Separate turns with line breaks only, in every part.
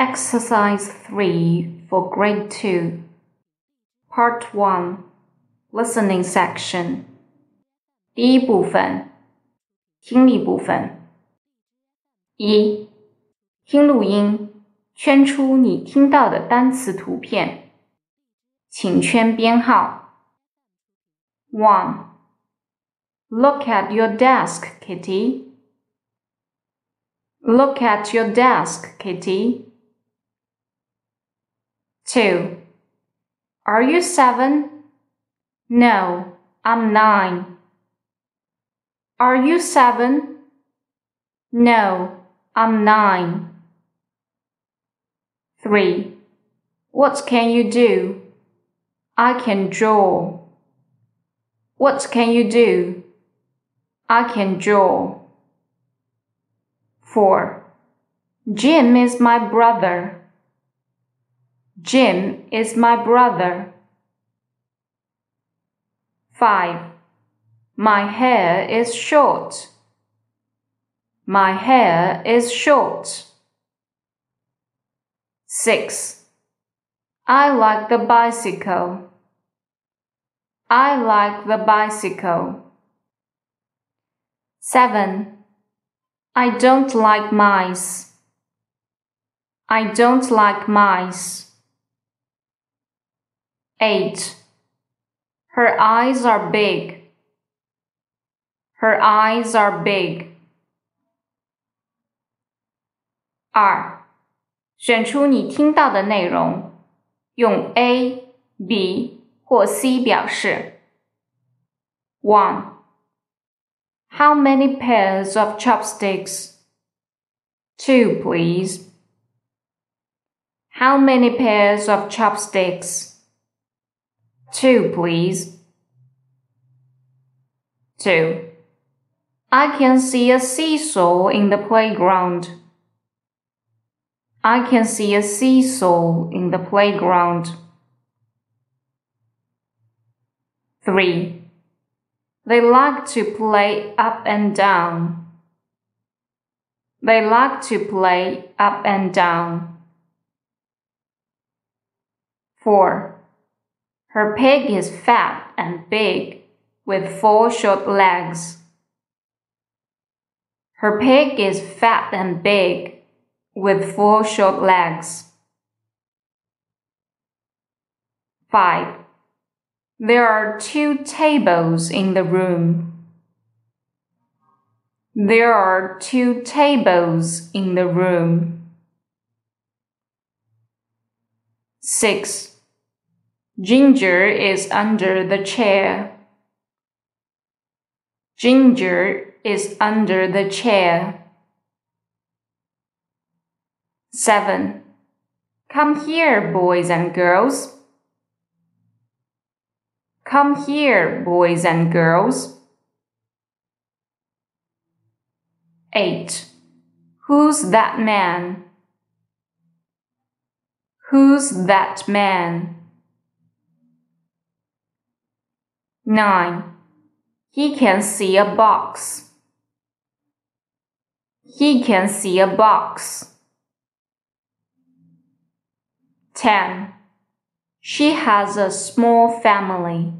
Exercise 3 for Grade 2. Part 1 Listening Section 第一部分听力部分一听录音，圈出你听到的单词图片，请圈编号。One Look at your desk, Kitty. Look at your desk, Kitty. 2. Are you seven? No, I'm nine. Are you seven? No, I'm nine. 3. What can you do? I can draw. What can you do? I can draw. 4. Jim is my brother. Jim is my brother. 5. My hair is short. My hair is short. 6. I like the bicycle. I like the bicycle. 7. I don't like mice. I don't like mice. 8. Her eyes are big. Her eyes are big. 二，选出你听到的内容，用 A、B 或 C 表示。One. How many pairs of chopsticks? Two, please. How many pairs of chopsticks? Two, please. Two. I can see a seesaw in the playground. I can see a seesaw in the playground. 3. They like to play up and down. They like to play up and down. 4. Her pig is fat and big, with four short legs. Her pig is fat and big, with four short legs. 5. There are two tables in the room. There are two tables in the room. 6. Ginger is under the chair. Ginger is under the chair. 7. Come here, boys and girls. Come here, boys and girls. 8. Who's that man? Who's that man? 9. He can see a box. He can see a box. 10. She has a small family.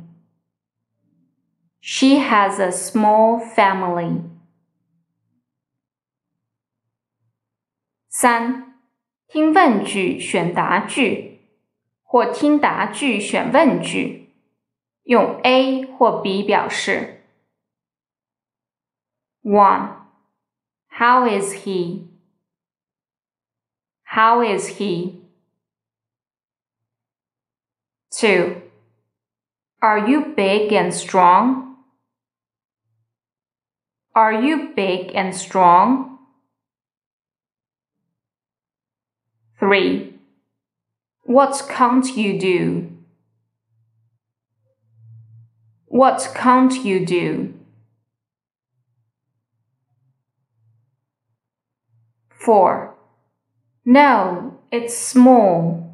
She has a small family. 三，听问句选答句，或听答句选问句。 用 A 或 B 表示。One, how is he? How is he? Two, are you big and strong? Are you big and strong? Three, what can't you do? What can't you do? 4. No, it's small.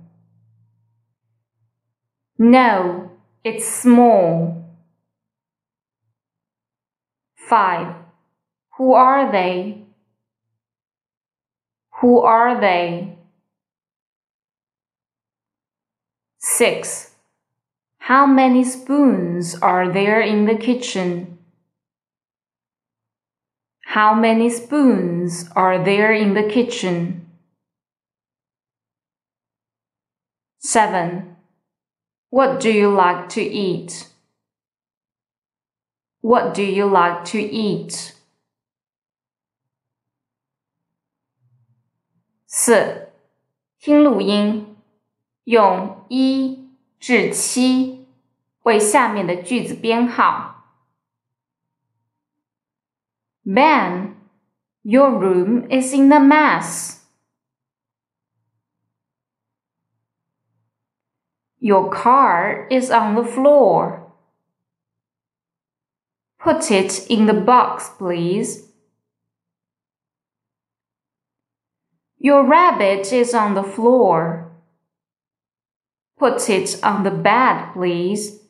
No, it's small. 5. Who are they? Who are they? 6. How many spoons are there in the kitchen? How many spoons are there in the kitchen? 7. What do you like to eat? What do you like to eat? 四，听录音，用一至七 为下面的句子编号。Ben, your room is in a mess. Your car is on the floor. Put it in the box, please. Your rabbit is on the floor. Put it on the bed, please.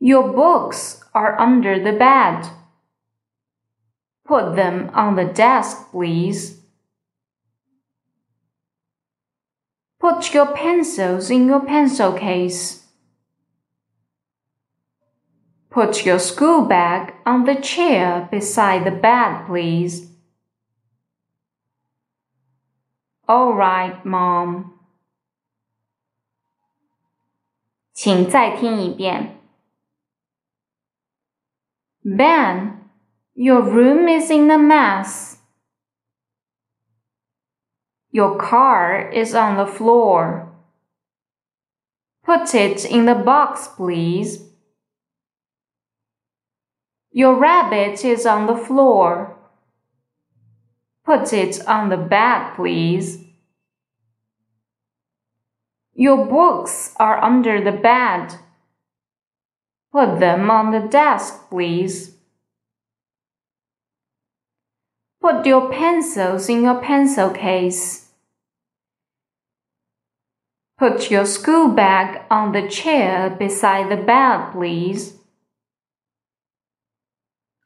Your books are under the bed. Put them on the desk, please. Put your pencils in your pencil case. Put your school bag on the chair beside the bed, please. All right, Mom. 请再听一遍。 Ben, your room is in a mess. Your car is on the floor. Put it in the box, please. Your rabbit is on the floor. Put it on the bed, please. Your books are under the bed. Put them on the desk, please. Put your pencils in your pencil case. Put your school bag on the chair beside the bed, please.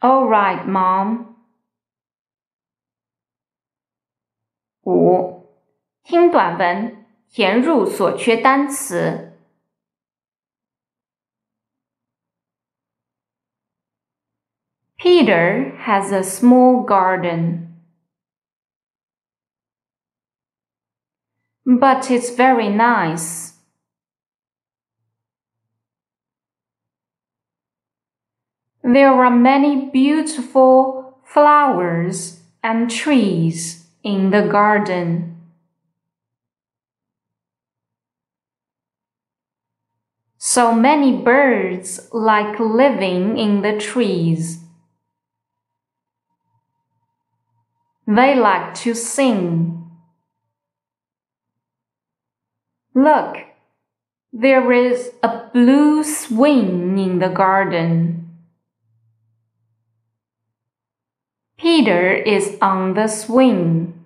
All right, Mom. 五，听短文，填入所缺单词。 Peter has a small garden. But it's very nice. There are many beautiful flowers and trees in the garden. So many birds like living in the trees. They like to sing. Look, there is a blue swing in the garden. Peter is on the swing.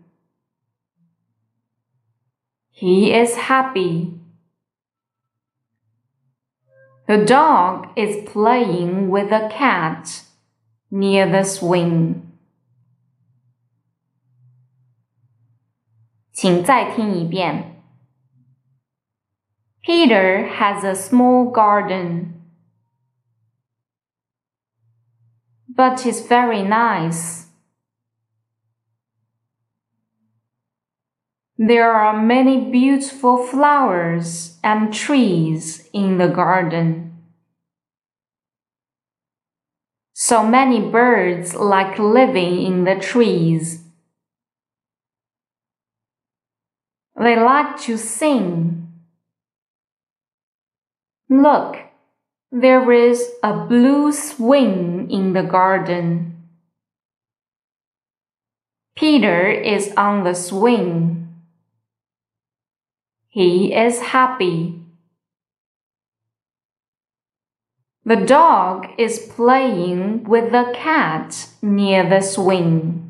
He is happy. The dog is playing with a cat near the swing. 请再听一遍。Peter has a small garden, but it's very nice. There are many beautiful flowers and trees in the garden. So many birds like living in the trees. They like to sing. Look, there is a blue swing in the garden. Peter is on the swing. He is happy. The dog is playing with the cat near the swing.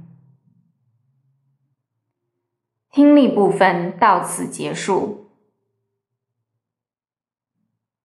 听力部分到此结束。